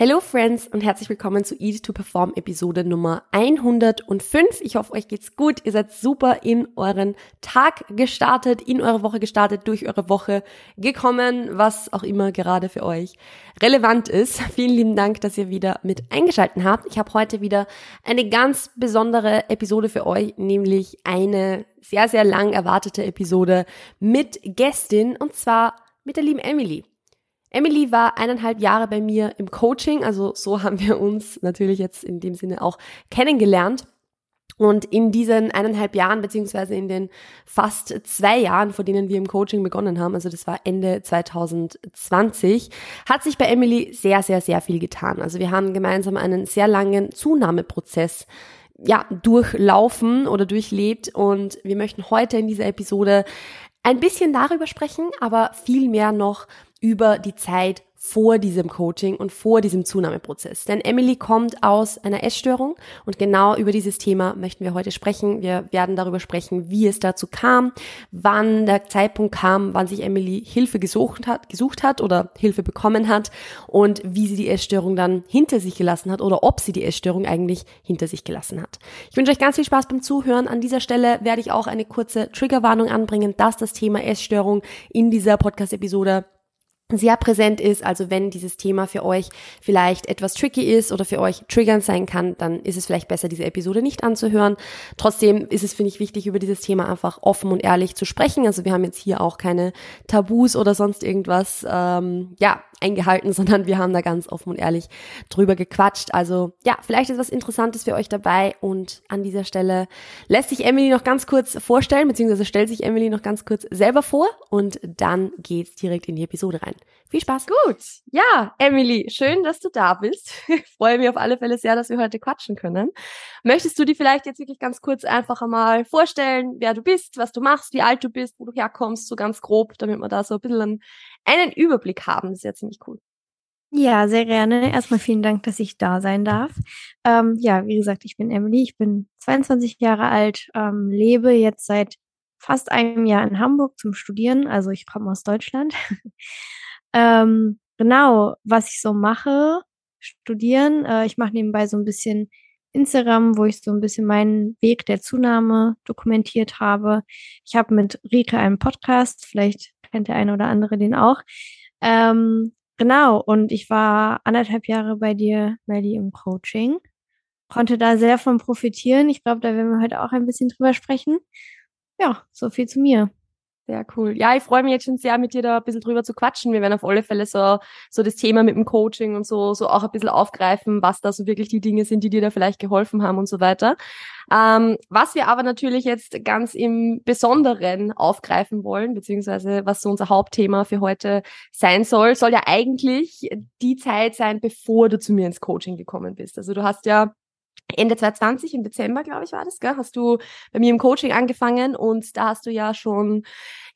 Hello Friends und herzlich willkommen zu Eat to Perform Episode Nummer 105. Ich hoffe, euch geht's gut. Ihr seid super in euren Tag gestartet, in eure Woche gestartet, durch eure Woche gekommen, was auch immer gerade für euch relevant ist. Vielen lieben Dank, dass ihr wieder mit eingeschalten habt. Ich habe heute wieder eine ganz besondere Episode für euch, nämlich eine sehr, sehr lang erwartete Episode mit Gästin und zwar mit der lieben Emily. Emily war eineinhalb Jahre bei mir im Coaching, also so haben wir uns natürlich jetzt in dem Sinne auch kennengelernt. Und in diesen eineinhalb Jahren, beziehungsweise in den fast zwei Jahren, vor denen wir im Coaching begonnen haben, also das war Ende 2020, hat sich bei Emily sehr, sehr, sehr viel getan. Also wir haben gemeinsam einen sehr langen Zunahmeprozess ja, durchlaufen oder durchlebt und wir möchten heute in dieser Episode ein bisschen darüber sprechen, aber viel mehr noch über die Zeit vor diesem Coaching und vor diesem Zunahmeprozess. Denn Emily kommt aus einer Essstörung und genau über dieses Thema möchten wir heute sprechen. Wir werden darüber sprechen, wie es dazu kam, wann der Zeitpunkt kam, wann sich Emily Hilfe gesucht hat, gesucht hat oder Hilfe bekommen hat und wie sie die Essstörung dann hinter sich gelassen hat oder ob sie die Essstörung eigentlich hinter sich gelassen hat. Ich wünsche euch ganz viel Spaß beim Zuhören. An dieser Stelle werde ich auch eine kurze Triggerwarnung anbringen, dass das Thema Essstörung in dieser Podcast-Episode sehr präsent ist. Also wenn dieses Thema für euch vielleicht etwas tricky ist oder für euch triggernd sein kann, dann ist es vielleicht besser, diese Episode nicht anzuhören. Trotzdem ist es, finde ich, wichtig, über dieses Thema einfach offen und ehrlich zu sprechen. Also wir haben jetzt hier auch keine Tabus oder sonst irgendwas, ähm, ja, eingehalten, sondern wir haben da ganz offen und ehrlich drüber gequatscht. Also ja, vielleicht ist was Interessantes für euch dabei und an dieser Stelle lässt sich Emily noch ganz kurz vorstellen, beziehungsweise stellt sich Emily noch ganz kurz selber vor und dann geht's direkt in die Episode rein. Viel Spaß. Gut. Ja, Emily, schön, dass du da bist. Ich freue mich auf alle Fälle sehr, dass wir heute quatschen können. Möchtest du dir vielleicht jetzt wirklich ganz kurz einfach einmal vorstellen, wer du bist, was du machst, wie alt du bist, wo du herkommst, so ganz grob, damit wir da so ein bisschen einen Überblick haben. Das ist ja ziemlich cool. Ja, sehr gerne. Erstmal vielen Dank, dass ich da sein darf. Ähm, ja, wie gesagt, ich bin Emily, ich bin 22 Jahre alt, ähm, lebe jetzt seit fast einem Jahr in Hamburg zum Studieren, also ich komme aus Deutschland. ähm, genau, was ich so mache, studieren. Äh, ich mache nebenbei so ein bisschen Instagram, wo ich so ein bisschen meinen Weg der Zunahme dokumentiert habe. Ich habe mit Rike einen Podcast, vielleicht kennt der eine oder andere den auch. Ähm, genau, und ich war anderthalb Jahre bei dir, Melly, im Coaching. Konnte da sehr von profitieren. Ich glaube, da werden wir heute auch ein bisschen drüber sprechen. Ja, so viel zu mir. Sehr cool. Ja, ich freue mich jetzt schon sehr, mit dir da ein bisschen drüber zu quatschen. Wir werden auf alle Fälle so, so das Thema mit dem Coaching und so, so auch ein bisschen aufgreifen, was da so wirklich die Dinge sind, die dir da vielleicht geholfen haben und so weiter. Ähm, was wir aber natürlich jetzt ganz im Besonderen aufgreifen wollen, beziehungsweise was so unser Hauptthema für heute sein soll, soll ja eigentlich die Zeit sein, bevor du zu mir ins Coaching gekommen bist. Also du hast ja Ende 2020, im Dezember, glaube ich, war das, gell? hast du bei mir im Coaching angefangen und da hast du ja schon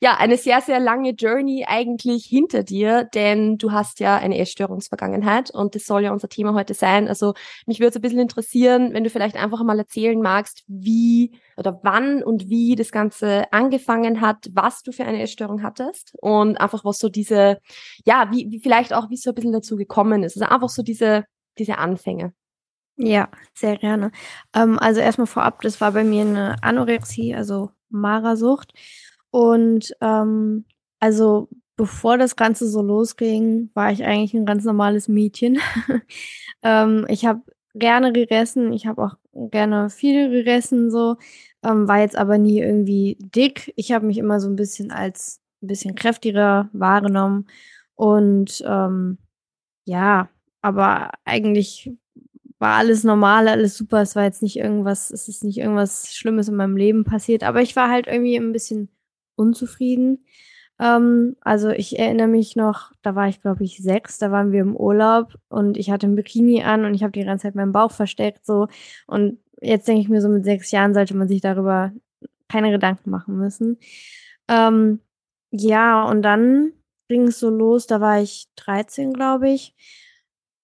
ja eine sehr, sehr lange Journey eigentlich hinter dir, denn du hast ja eine Essstörungsvergangenheit und das soll ja unser Thema heute sein. Also mich würde es ein bisschen interessieren, wenn du vielleicht einfach mal erzählen magst, wie oder wann und wie das Ganze angefangen hat, was du für eine Essstörung hattest und einfach was so diese, ja, wie, wie vielleicht auch, wie es so ein bisschen dazu gekommen ist. Also einfach so diese, diese Anfänge. Ja, sehr gerne. Ähm, also erstmal vorab, das war bei mir eine Anorexie, also Marasucht. Und ähm, also bevor das Ganze so losging, war ich eigentlich ein ganz normales Mädchen. ähm, ich habe gerne gegessen, ich habe auch gerne viel gegessen, so, ähm, war jetzt aber nie irgendwie dick. Ich habe mich immer so ein bisschen als ein bisschen kräftiger wahrgenommen. Und ähm, ja, aber eigentlich war alles normal, alles super. Es war jetzt nicht irgendwas, es ist nicht irgendwas Schlimmes in meinem Leben passiert, aber ich war halt irgendwie ein bisschen unzufrieden. Ähm, also ich erinnere mich noch, da war ich glaube ich sechs, da waren wir im Urlaub und ich hatte ein Bikini an und ich habe die ganze Zeit meinen Bauch versteckt so und jetzt denke ich mir so mit sechs Jahren sollte man sich darüber keine Gedanken machen müssen. Ähm, ja und dann ging es so los, da war ich 13 glaube ich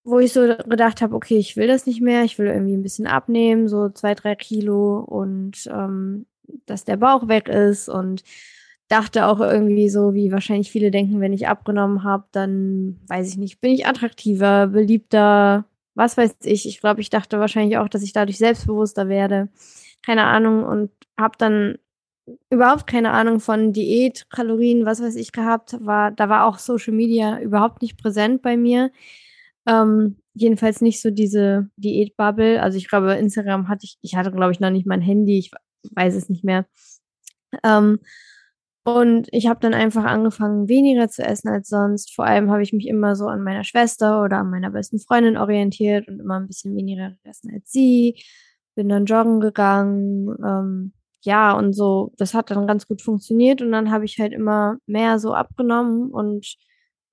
wo ich so gedacht habe, okay, ich will das nicht mehr, ich will irgendwie ein bisschen abnehmen, so zwei, drei Kilo und ähm, dass der Bauch weg ist. Und dachte auch irgendwie so, wie wahrscheinlich viele denken, wenn ich abgenommen habe, dann weiß ich nicht, bin ich attraktiver, beliebter, was weiß ich. Ich glaube, ich dachte wahrscheinlich auch, dass ich dadurch selbstbewusster werde. Keine Ahnung und habe dann überhaupt keine Ahnung von Diät, Kalorien, was weiß ich gehabt. War, da war auch Social Media überhaupt nicht präsent bei mir. Ähm, jedenfalls nicht so diese Diätbubble. Also ich glaube, Instagram hatte ich, ich hatte, glaube ich, noch nicht mein Handy, ich weiß es nicht mehr. Ähm, und ich habe dann einfach angefangen, weniger zu essen als sonst. Vor allem habe ich mich immer so an meiner Schwester oder an meiner besten Freundin orientiert und immer ein bisschen weniger gegessen als sie. Bin dann joggen gegangen. Ähm, ja, und so, das hat dann ganz gut funktioniert. Und dann habe ich halt immer mehr so abgenommen und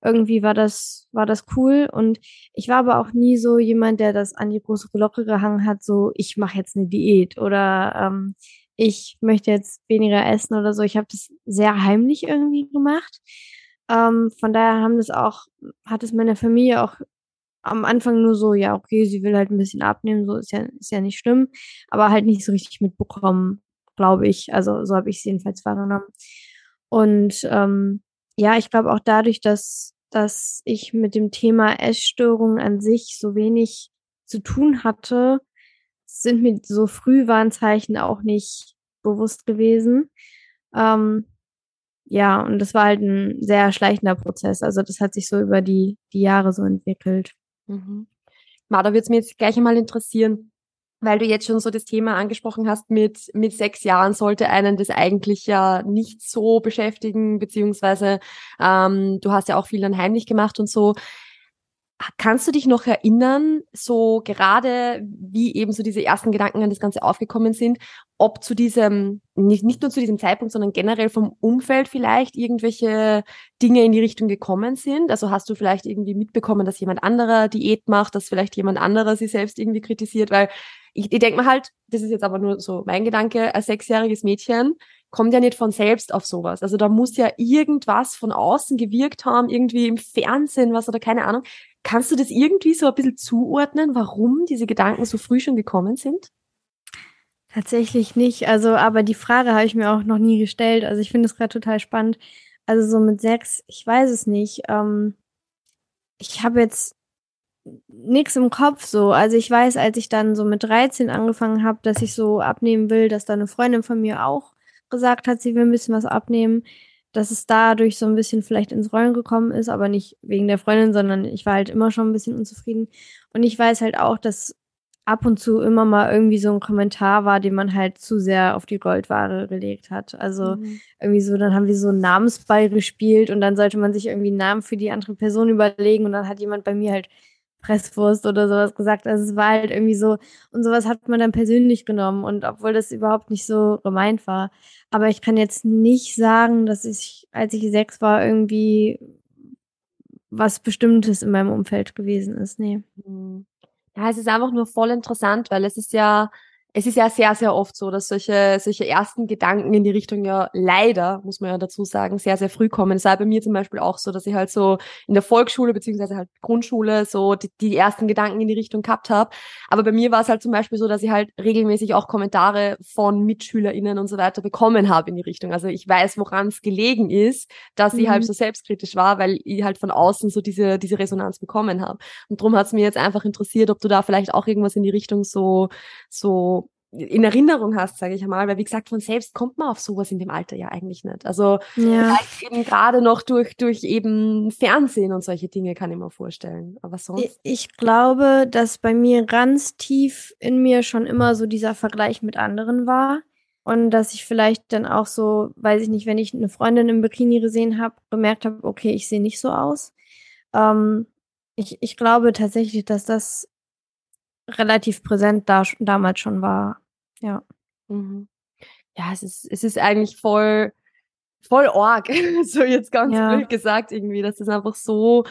irgendwie war das, war das cool. Und ich war aber auch nie so jemand, der das an die große Glocke gehangen hat, so ich mache jetzt eine Diät oder ähm, ich möchte jetzt weniger essen oder so. Ich habe das sehr heimlich irgendwie gemacht. Ähm, von daher haben das auch, hat es meine Familie auch am Anfang nur so, ja, okay, sie will halt ein bisschen abnehmen, so ist ja, ist ja nicht schlimm, aber halt nicht so richtig mitbekommen, glaube ich. Also so habe ich es jedenfalls wahrgenommen. Und ähm, ja, ich glaube auch dadurch, dass, dass ich mit dem Thema Essstörung an sich so wenig zu tun hatte, sind mir so Frühwarnzeichen auch nicht bewusst gewesen. Ähm, ja, und das war halt ein sehr schleichender Prozess. Also das hat sich so über die, die Jahre so entwickelt. Mhm. Ma, da würde es mir jetzt gleich einmal interessieren, weil du jetzt schon so das Thema angesprochen hast, mit, mit sechs Jahren sollte einen das eigentlich ja nicht so beschäftigen, beziehungsweise ähm, du hast ja auch viel dann heimlich gemacht und so. Kannst du dich noch erinnern, so gerade wie eben so diese ersten Gedanken an das Ganze aufgekommen sind, ob zu diesem, nicht, nicht nur zu diesem Zeitpunkt, sondern generell vom Umfeld vielleicht irgendwelche Dinge in die Richtung gekommen sind? Also hast du vielleicht irgendwie mitbekommen, dass jemand anderer Diät macht, dass vielleicht jemand anderer sie selbst irgendwie kritisiert? Weil ich, ich denke mir halt, das ist jetzt aber nur so mein Gedanke, ein sechsjähriges Mädchen kommt ja nicht von selbst auf sowas. Also da muss ja irgendwas von außen gewirkt haben, irgendwie im Fernsehen was oder keine Ahnung. Kannst du das irgendwie so ein bisschen zuordnen, warum diese Gedanken so früh schon gekommen sind? Tatsächlich nicht. Also, aber die Frage habe ich mir auch noch nie gestellt. Also ich finde es gerade total spannend. Also so mit sechs, ich weiß es nicht. Ähm, ich habe jetzt nichts im Kopf so. Also ich weiß, als ich dann so mit 13 angefangen habe, dass ich so abnehmen will, dass da eine Freundin von mir auch gesagt hat, sie will ein bisschen was abnehmen, dass es dadurch so ein bisschen vielleicht ins Rollen gekommen ist, aber nicht wegen der Freundin, sondern ich war halt immer schon ein bisschen unzufrieden. Und ich weiß halt auch, dass ab und zu immer mal irgendwie so ein Kommentar war, den man halt zu sehr auf die Goldware gelegt hat. Also mhm. irgendwie so, dann haben wir so einen Namensball gespielt und dann sollte man sich irgendwie einen Namen für die andere Person überlegen und dann hat jemand bei mir halt Presswurst oder sowas gesagt. Also es war halt irgendwie so, und sowas hat man dann persönlich genommen und obwohl das überhaupt nicht so gemeint war. Aber ich kann jetzt nicht sagen, dass ich, als ich sechs war, irgendwie was Bestimmtes in meinem Umfeld gewesen ist. Nee. Hm. Ja, es ist einfach nur voll interessant, weil es ist ja, es ist ja sehr, sehr oft so, dass solche, solche ersten Gedanken in die Richtung ja leider, muss man ja dazu sagen, sehr, sehr früh kommen. Es war bei mir zum Beispiel auch so, dass ich halt so in der Volksschule beziehungsweise halt Grundschule so die, die ersten Gedanken in die Richtung gehabt habe. Aber bei mir war es halt zum Beispiel so, dass ich halt regelmäßig auch Kommentare von MitschülerInnen und so weiter bekommen habe in die Richtung. Also ich weiß, woran es gelegen ist, dass mhm. ich halt so selbstkritisch war, weil ich halt von außen so diese, diese Resonanz bekommen habe. Und darum hat es mir jetzt einfach interessiert, ob du da vielleicht auch irgendwas in die Richtung so, so in Erinnerung hast, sage ich einmal, weil wie gesagt, von selbst kommt man auf sowas in dem Alter ja eigentlich nicht. Also ja. eben gerade noch durch, durch eben Fernsehen und solche Dinge kann ich mir vorstellen. Aber sonst. Ich, glaube, dass bei mir ganz tief in mir schon immer so dieser Vergleich mit anderen war. Und dass ich vielleicht dann auch so, weiß ich nicht, wenn ich eine Freundin im Bikini gesehen habe, bemerkt habe, okay, ich sehe nicht so aus. Ähm, ich, ich glaube tatsächlich, dass das relativ präsent da, damals schon war. Ja. Mhm. Ja, es ist, es ist eigentlich voll, voll org, so jetzt ganz ja. blöd gesagt irgendwie, dass das einfach so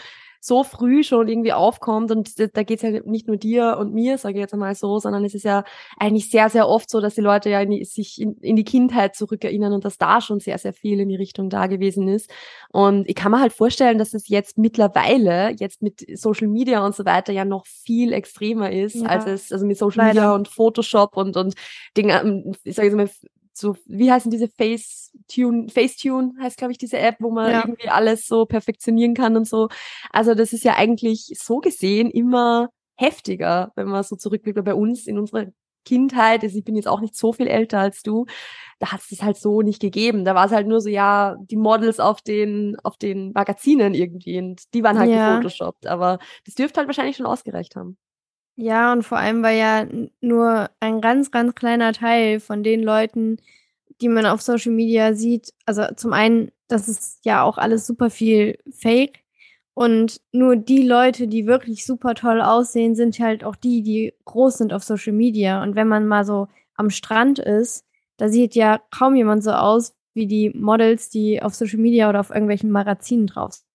so früh schon irgendwie aufkommt und da geht es ja nicht nur dir und mir, sage ich jetzt einmal so, sondern es ist ja eigentlich sehr, sehr oft so, dass die Leute ja in die, sich in, in die Kindheit zurückerinnern und dass da schon sehr, sehr viel in die Richtung da gewesen ist. Und ich kann mir halt vorstellen, dass es jetzt mittlerweile, jetzt mit Social Media und so weiter, ja noch viel extremer ist, ja. als es, also mit Social Leider. Media und Photoshop und, und Dinge, ich sage jetzt mal, so, wie heißen diese Facetune, Facetune heißt, glaube ich, diese App, wo man ja. irgendwie alles so perfektionieren kann und so. Also das ist ja eigentlich so gesehen immer heftiger, wenn man so zurückblickt bei uns in unserer Kindheit, also ich bin jetzt auch nicht so viel älter als du, da hat es das halt so nicht gegeben. Da war es halt nur so, ja, die Models auf den, auf den Magazinen irgendwie und die waren halt ja. gefotoshoppt. Aber das dürfte halt wahrscheinlich schon ausgereicht haben. Ja, und vor allem war ja nur ein ganz, ganz kleiner Teil von den Leuten, die man auf Social Media sieht. Also zum einen, das ist ja auch alles super viel Fake. Und nur die Leute, die wirklich super toll aussehen, sind halt auch die, die groß sind auf Social Media. Und wenn man mal so am Strand ist, da sieht ja kaum jemand so aus wie die Models, die auf Social Media oder auf irgendwelchen Magazinen drauf sind.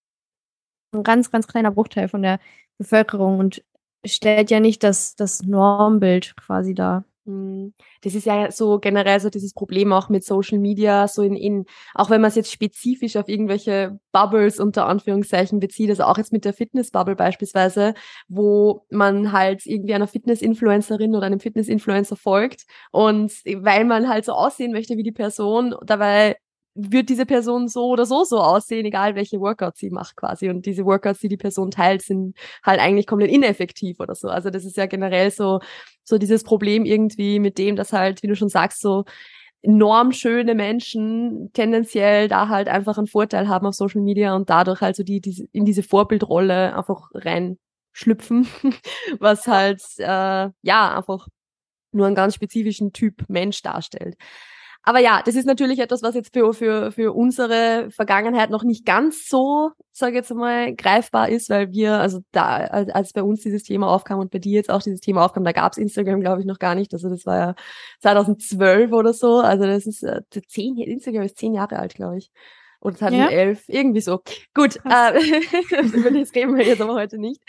Ein ganz, ganz kleiner Bruchteil von der Bevölkerung. Und stellt ja nicht das, das Normbild quasi dar. Hm. Das ist ja so generell so dieses Problem auch mit Social Media, so in, in auch wenn man es jetzt spezifisch auf irgendwelche Bubbles unter Anführungszeichen bezieht, also auch jetzt mit der Fitness-Bubble beispielsweise, wo man halt irgendwie einer Fitness-Influencerin oder einem Fitness-Influencer folgt und weil man halt so aussehen möchte wie die Person, dabei wird diese Person so oder so so aussehen, egal welche Workouts sie macht quasi. Und diese Workouts, die die Person teilt, sind halt eigentlich komplett ineffektiv oder so. Also das ist ja generell so, so dieses Problem irgendwie mit dem, dass halt, wie du schon sagst, so enorm schöne Menschen tendenziell da halt einfach einen Vorteil haben auf Social Media und dadurch halt so die, die in diese Vorbildrolle einfach reinschlüpfen, was halt äh, ja einfach nur einen ganz spezifischen Typ Mensch darstellt. Aber ja, das ist natürlich etwas, was jetzt für, für, für unsere Vergangenheit noch nicht ganz so, sage ich jetzt mal, greifbar ist, weil wir, also da, als, als bei uns dieses Thema aufkam und bei dir jetzt auch dieses Thema aufkam, da gab's Instagram, glaube ich, noch gar nicht. Also das war ja 2012 oder so. Also das ist äh, zehn, Instagram ist zehn Jahre alt, glaube ich. Oder 2011, ja. irgendwie so. Gut, äh, über das reden wir jetzt aber heute nicht.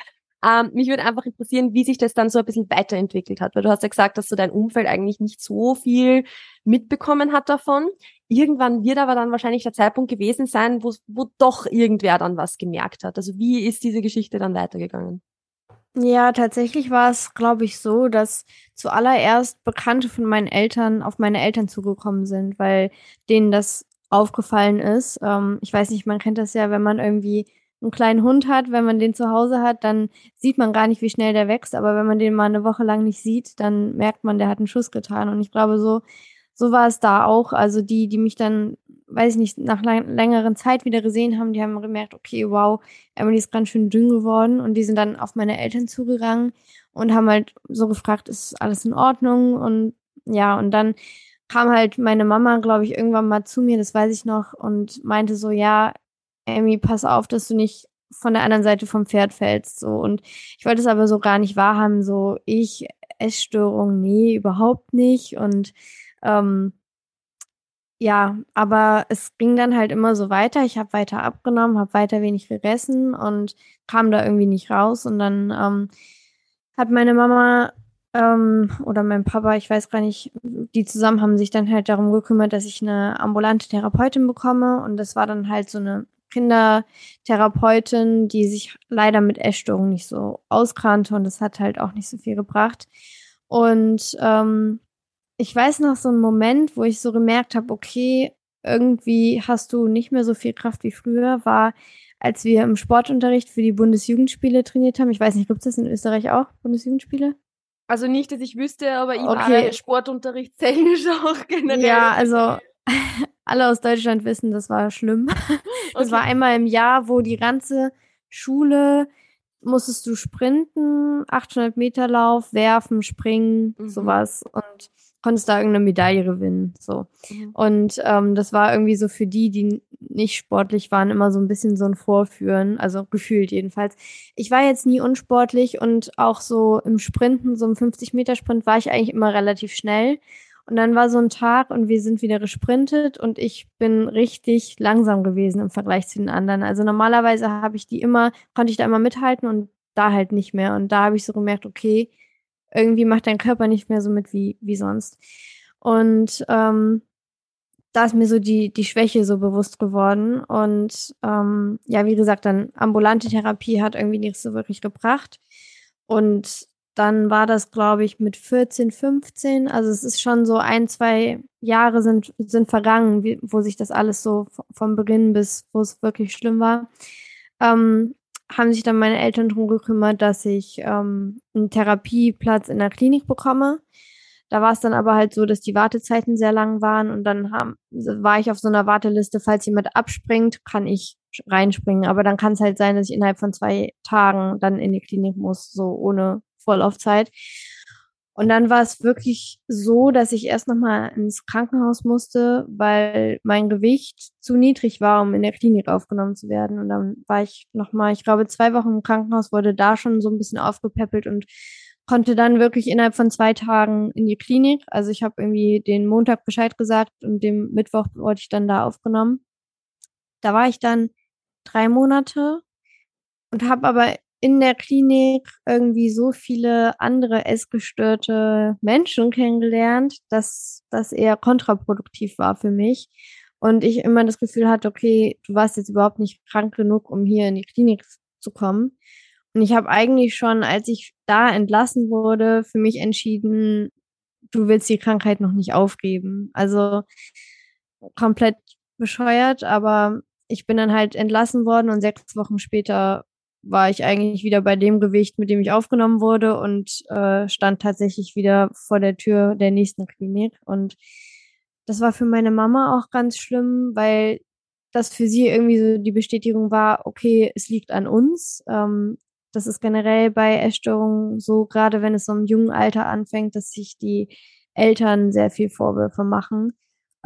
Ähm, mich würde einfach interessieren, wie sich das dann so ein bisschen weiterentwickelt hat, weil du hast ja gesagt, dass so dein Umfeld eigentlich nicht so viel mitbekommen hat davon. Irgendwann wird aber dann wahrscheinlich der Zeitpunkt gewesen sein, wo, wo doch irgendwer dann was gemerkt hat. Also wie ist diese Geschichte dann weitergegangen? Ja, tatsächlich war es, glaube ich, so, dass zuallererst Bekannte von meinen Eltern auf meine Eltern zugekommen sind, weil denen das aufgefallen ist. Ähm, ich weiß nicht, man kennt das ja, wenn man irgendwie einen kleinen Hund hat, wenn man den zu Hause hat, dann sieht man gar nicht, wie schnell der wächst. Aber wenn man den mal eine Woche lang nicht sieht, dann merkt man, der hat einen Schuss getan. Und ich glaube, so, so war es da auch. Also die, die mich dann, weiß ich nicht, nach lang, längeren Zeit wieder gesehen haben, die haben gemerkt, okay, wow, Emily ist ganz schön dünn geworden. Und die sind dann auf meine Eltern zugegangen und haben halt so gefragt, ist alles in Ordnung? Und ja, und dann kam halt meine Mama, glaube ich, irgendwann mal zu mir, das weiß ich noch, und meinte so, ja, Amy, pass auf, dass du nicht von der anderen Seite vom Pferd fällst. So. Und ich wollte es aber so gar nicht wahrhaben. So, ich, Essstörung, nee, überhaupt nicht. Und ähm, ja, aber es ging dann halt immer so weiter. Ich habe weiter abgenommen, habe weiter wenig gegessen und kam da irgendwie nicht raus. Und dann ähm, hat meine Mama ähm, oder mein Papa, ich weiß gar nicht, die zusammen haben sich dann halt darum gekümmert, dass ich eine ambulante Therapeutin bekomme. Und das war dann halt so eine Kindertherapeutin, die sich leider mit Essstörungen nicht so auskannte und das hat halt auch nicht so viel gebracht. Und ähm, ich weiß noch so einen Moment, wo ich so gemerkt habe, okay, irgendwie hast du nicht mehr so viel Kraft wie früher, war, als wir im Sportunterricht für die Bundesjugendspiele trainiert haben. Ich weiß nicht, gibt es das in Österreich auch, Bundesjugendspiele? Also nicht, dass ich wüsste, aber ich okay. sportunterrichtstechnisch auch generell. Ja, also alle aus Deutschland wissen, das war schlimm. Das okay. war einmal im Jahr, wo die ganze Schule musstest du sprinten, 800 Meter Lauf, werfen, springen, mhm. sowas und konntest da irgendeine Medaille gewinnen, so. Mhm. Und ähm, das war irgendwie so für die, die nicht sportlich waren, immer so ein bisschen so ein Vorführen, also gefühlt jedenfalls. Ich war jetzt nie unsportlich und auch so im Sprinten, so im 50 Meter Sprint war ich eigentlich immer relativ schnell und dann war so ein Tag und wir sind wieder gesprintet und ich bin richtig langsam gewesen im Vergleich zu den anderen. Also normalerweise habe ich die immer, konnte ich da immer mithalten und da halt nicht mehr. Und da habe ich so gemerkt, okay, irgendwie macht dein Körper nicht mehr so mit wie, wie sonst. Und ähm, da ist mir so die, die Schwäche so bewusst geworden. Und ähm, ja, wie gesagt, dann ambulante Therapie hat irgendwie nichts so wirklich gebracht. Und dann war das, glaube ich, mit 14, 15. Also es ist schon so ein, zwei Jahre sind, sind vergangen, wie, wo sich das alles so vom Beginn bis, wo es wirklich schlimm war. Ähm, haben sich dann meine Eltern darum gekümmert, dass ich ähm, einen Therapieplatz in der Klinik bekomme. Da war es dann aber halt so, dass die Wartezeiten sehr lang waren und dann haben, war ich auf so einer Warteliste, falls jemand abspringt, kann ich reinspringen. Aber dann kann es halt sein, dass ich innerhalb von zwei Tagen dann in die Klinik muss, so ohne Vorlaufzeit. Und dann war es wirklich so, dass ich erst nochmal ins Krankenhaus musste, weil mein Gewicht zu niedrig war, um in der Klinik aufgenommen zu werden. Und dann war ich nochmal, ich glaube, zwei Wochen im Krankenhaus, wurde da schon so ein bisschen aufgepäppelt und konnte dann wirklich innerhalb von zwei Tagen in die Klinik. Also ich habe irgendwie den Montag Bescheid gesagt und dem Mittwoch wurde ich dann da aufgenommen. Da war ich dann drei Monate und habe aber in der Klinik irgendwie so viele andere essgestörte Menschen kennengelernt, dass das eher kontraproduktiv war für mich. Und ich immer das Gefühl hatte, okay, du warst jetzt überhaupt nicht krank genug, um hier in die Klinik zu kommen. Und ich habe eigentlich schon, als ich da entlassen wurde, für mich entschieden, du willst die Krankheit noch nicht aufgeben. Also komplett bescheuert, aber ich bin dann halt entlassen worden und sechs Wochen später war ich eigentlich wieder bei dem Gewicht, mit dem ich aufgenommen wurde und äh, stand tatsächlich wieder vor der Tür der nächsten Klinik. Und das war für meine Mama auch ganz schlimm, weil das für sie irgendwie so die Bestätigung war, okay, es liegt an uns. Ähm, das ist generell bei Essstörungen so, gerade wenn es so im jungen Alter anfängt, dass sich die Eltern sehr viel Vorwürfe machen,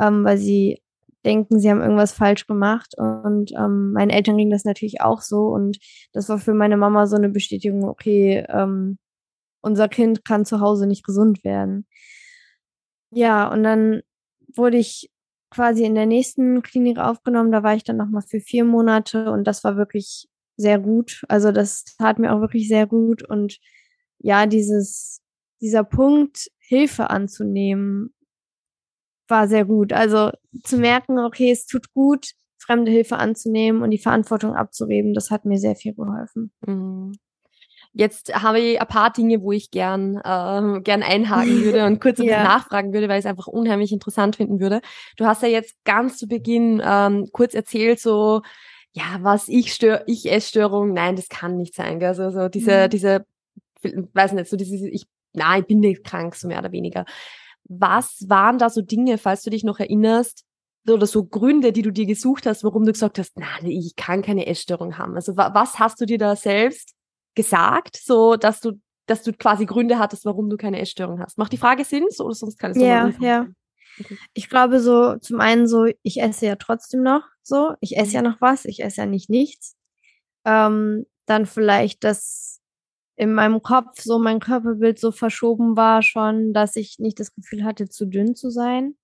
ähm, weil sie denken, sie haben irgendwas falsch gemacht. Und ähm, meinen Eltern ging das natürlich auch so. Und das war für meine Mama so eine Bestätigung, okay, ähm, unser Kind kann zu Hause nicht gesund werden. Ja, und dann wurde ich quasi in der nächsten Klinik aufgenommen. Da war ich dann nochmal für vier Monate und das war wirklich sehr gut. Also das tat mir auch wirklich sehr gut. Und ja, dieses, dieser Punkt, Hilfe anzunehmen, war sehr gut. Also zu merken, okay, es tut gut, fremde Hilfe anzunehmen und die Verantwortung abzugeben, das hat mir sehr viel geholfen. Mhm. Jetzt habe ich ein paar Dinge, wo ich gern, äh, gern einhaken würde und kurz ja. nachfragen würde, weil ich es einfach unheimlich interessant finden würde. Du hast ja jetzt ganz zu Beginn ähm, kurz erzählt, so, ja, was ich stör, ich Essstörung, nein, das kann nicht sein. Gell? Also so diese, mhm. diese, weiß nicht, so diese, ich, nein, ich bin nicht krank, so mehr oder weniger. Was waren da so Dinge, falls du dich noch erinnerst, oder so Gründe, die du dir gesucht hast, warum du gesagt hast, na, ich kann keine Essstörung haben? Also was hast du dir da selbst gesagt, so dass du, dass du quasi Gründe hattest, warum du keine Essstörung hast? Macht die Frage Sinn, so, oder sonst kann es Ja, ja. Okay. Ich glaube so, zum einen so, ich esse ja trotzdem noch so, ich esse ja mhm. noch was, ich esse ja nicht nichts. Ähm, dann vielleicht, dass in meinem Kopf so mein Körperbild so verschoben war schon, dass ich nicht das Gefühl hatte, zu dünn zu sein.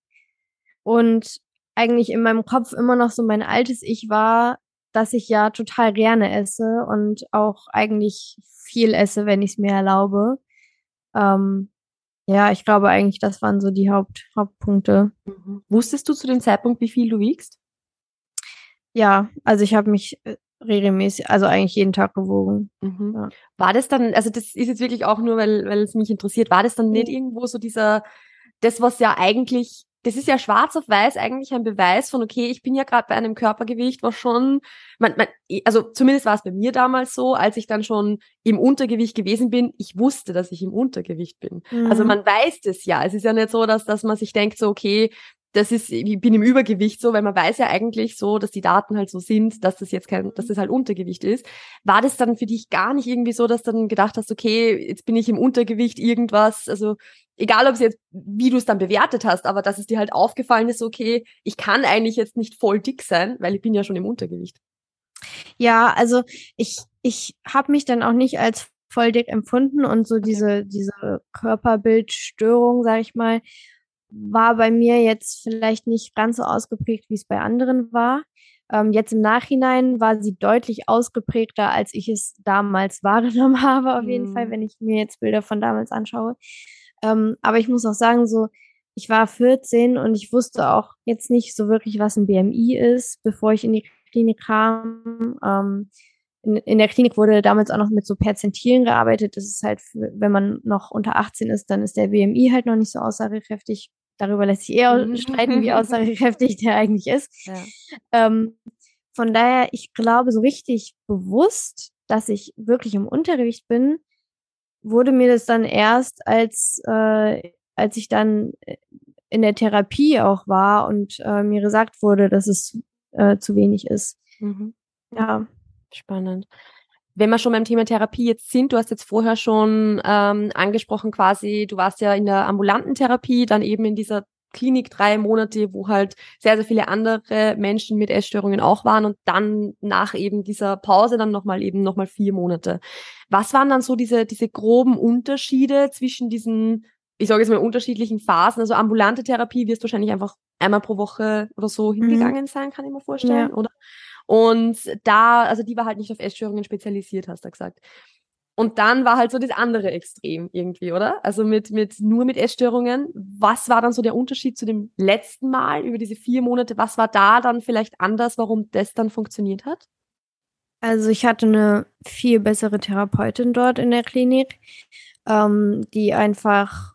Und eigentlich in meinem Kopf immer noch so mein altes Ich war, dass ich ja total gerne esse und auch eigentlich viel esse, wenn ich es mir erlaube. Ähm, ja, ich glaube eigentlich, das waren so die Haupt, Hauptpunkte. Mhm. Wusstest du zu dem Zeitpunkt, wie viel du wiegst? Ja, also ich habe mich äh, regelmäßig, also eigentlich jeden Tag gewogen. Mhm. Ja. War das dann, also das ist jetzt wirklich auch nur, weil, weil es mich interessiert, war das dann nicht irgendwo so dieser, das, was ja eigentlich, das ist ja schwarz auf weiß eigentlich ein Beweis von, okay, ich bin ja gerade bei einem Körpergewicht, was schon, man, man, also zumindest war es bei mir damals so, als ich dann schon im Untergewicht gewesen bin, ich wusste, dass ich im Untergewicht bin. Also mhm. Also man weiß das ja. Es ist ja nicht so, dass, dass man sich denkt, so, okay, das ist, ich bin im Übergewicht so, weil man weiß ja eigentlich so, dass die Daten halt so sind, dass das jetzt kein, dass das halt Untergewicht ist. War das dann für dich gar nicht irgendwie so, dass du dann gedacht hast, okay, jetzt bin ich im Untergewicht irgendwas, also egal ob es jetzt, wie du es dann bewertet hast, aber dass es dir halt aufgefallen ist, okay, ich kann eigentlich jetzt nicht voll dick sein, weil ich bin ja schon im Untergewicht. Ja, also ich, ich habe mich dann auch nicht als voll dick empfunden und so diese, diese Körperbildstörung, sag ich mal, war bei mir jetzt vielleicht nicht ganz so ausgeprägt, wie es bei anderen war. Ähm, jetzt im Nachhinein war sie deutlich ausgeprägter, als ich es damals wahrgenommen habe, auf jeden mhm. Fall, wenn ich mir jetzt Bilder von damals anschaue. Ähm, aber ich muss auch sagen, so, ich war 14 und ich wusste auch jetzt nicht so wirklich, was ein BMI ist, bevor ich in die Klinik kam. Ähm, in, in der Klinik wurde damals auch noch mit so Perzentilen gearbeitet. Das ist halt, wenn man noch unter 18 ist, dann ist der BMI halt noch nicht so aussagekräftig. Darüber lässt sich eher mhm. streiten, wie aussagekräftig der eigentlich ist. Ja. Ähm, von daher, ich glaube, so richtig bewusst, dass ich wirklich im Untergewicht bin, wurde mir das dann erst, als, äh, als ich dann in der Therapie auch war und äh, mir gesagt wurde, dass es äh, zu wenig ist. Mhm. Ja. Spannend. Wenn wir schon beim Thema Therapie jetzt sind, du hast jetzt vorher schon ähm, angesprochen quasi, du warst ja in der ambulanten Therapie, dann eben in dieser Klinik drei Monate, wo halt sehr, sehr viele andere Menschen mit Essstörungen auch waren und dann nach eben dieser Pause dann nochmal eben nochmal vier Monate. Was waren dann so diese, diese groben Unterschiede zwischen diesen, ich sage jetzt mal, unterschiedlichen Phasen? Also ambulante Therapie wirst du wahrscheinlich einfach einmal pro Woche oder so mhm. hingegangen mhm. sein, kann ich mir vorstellen, ja. oder? Und da, also die war halt nicht auf Essstörungen spezialisiert, hast du gesagt. Und dann war halt so das andere Extrem irgendwie, oder? Also mit, mit, nur mit Essstörungen. Was war dann so der Unterschied zu dem letzten Mal über diese vier Monate? Was war da dann vielleicht anders, warum das dann funktioniert hat? Also ich hatte eine viel bessere Therapeutin dort in der Klinik, ähm, die einfach,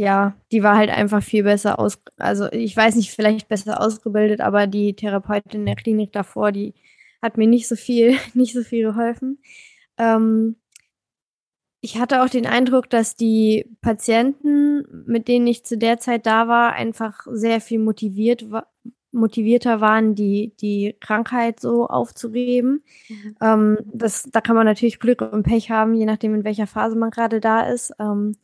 ja, die war halt einfach viel besser aus, also ich weiß nicht, vielleicht besser ausgebildet, aber die Therapeutin in der Klinik davor, die hat mir nicht so viel, nicht so viel geholfen. Ähm, ich hatte auch den Eindruck, dass die Patienten, mit denen ich zu der Zeit da war, einfach sehr viel motiviert, motivierter waren, die, die Krankheit so aufzugeben. Mhm. Ähm, das, da kann man natürlich Glück und Pech haben, je nachdem, in welcher Phase man gerade da ist. Ähm,